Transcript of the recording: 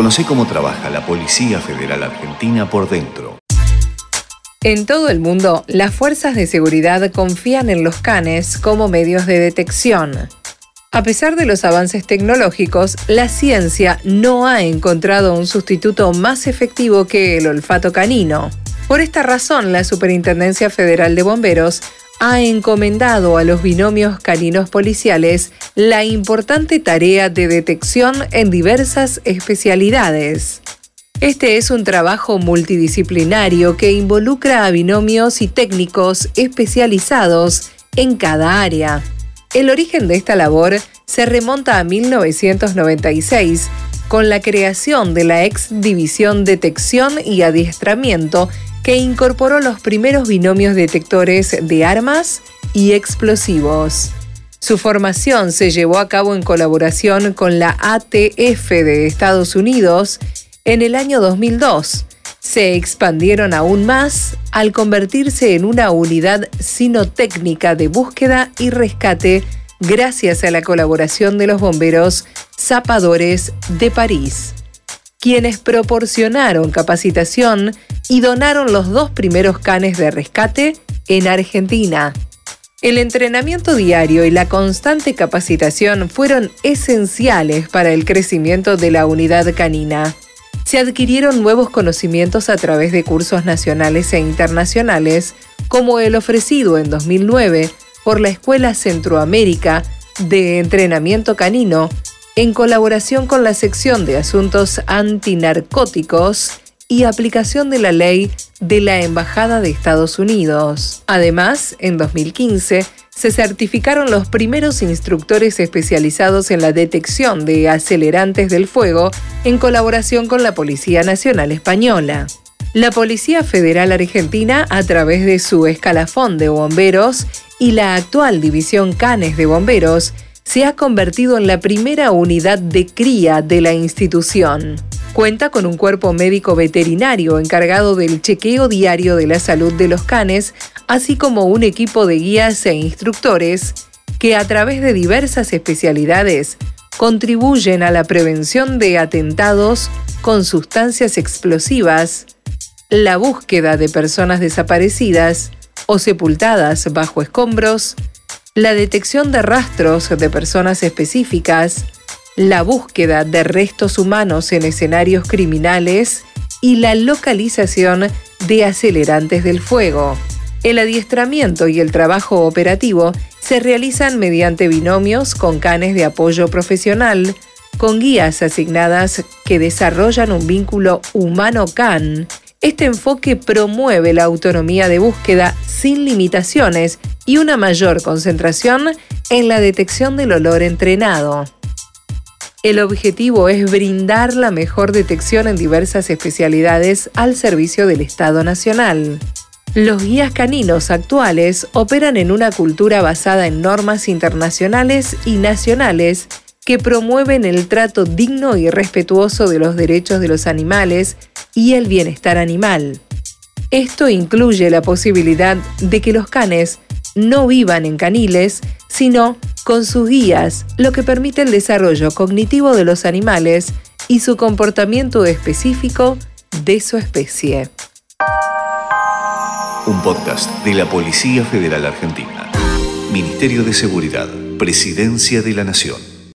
Conoce cómo trabaja la Policía Federal Argentina por dentro. En todo el mundo, las fuerzas de seguridad confían en los canes como medios de detección. A pesar de los avances tecnológicos, la ciencia no ha encontrado un sustituto más efectivo que el olfato canino. Por esta razón, la Superintendencia Federal de Bomberos ha encomendado a los binomios caninos policiales la importante tarea de detección en diversas especialidades. Este es un trabajo multidisciplinario que involucra a binomios y técnicos especializados en cada área. El origen de esta labor se remonta a 1996, con la creación de la ex División Detección y Adiestramiento, que incorporó los primeros binomios detectores de armas y explosivos. Su formación se llevó a cabo en colaboración con la ATF de Estados Unidos en el año 2002 se expandieron aún más al convertirse en una unidad sinotécnica de búsqueda y rescate gracias a la colaboración de los bomberos zapadores de París, quienes proporcionaron capacitación y donaron los dos primeros canes de rescate en Argentina. El entrenamiento diario y la constante capacitación fueron esenciales para el crecimiento de la unidad canina se adquirieron nuevos conocimientos a través de cursos nacionales e internacionales, como el ofrecido en 2009 por la Escuela Centroamérica de Entrenamiento Canino, en colaboración con la sección de Asuntos Antinarcóticos y aplicación de la ley de la Embajada de Estados Unidos. Además, en 2015, se certificaron los primeros instructores especializados en la detección de acelerantes del fuego en colaboración con la Policía Nacional Española. La Policía Federal Argentina, a través de su escalafón de bomberos y la actual División Canes de Bomberos, se ha convertido en la primera unidad de cría de la institución. Cuenta con un cuerpo médico veterinario encargado del chequeo diario de la salud de los canes, así como un equipo de guías e instructores que a través de diversas especialidades contribuyen a la prevención de atentados con sustancias explosivas, la búsqueda de personas desaparecidas o sepultadas bajo escombros, la detección de rastros de personas específicas, la búsqueda de restos humanos en escenarios criminales y la localización de acelerantes del fuego. El adiestramiento y el trabajo operativo se realizan mediante binomios con canes de apoyo profesional, con guías asignadas que desarrollan un vínculo humano-can. Este enfoque promueve la autonomía de búsqueda sin limitaciones y una mayor concentración en la detección del olor entrenado. El objetivo es brindar la mejor detección en diversas especialidades al servicio del Estado Nacional. Los guías caninos actuales operan en una cultura basada en normas internacionales y nacionales que promueven el trato digno y respetuoso de los derechos de los animales y el bienestar animal. Esto incluye la posibilidad de que los canes no vivan en caniles, sino con sus guías, lo que permite el desarrollo cognitivo de los animales y su comportamiento específico de su especie. Un podcast de la Policía Federal Argentina. Ministerio de Seguridad, Presidencia de la Nación.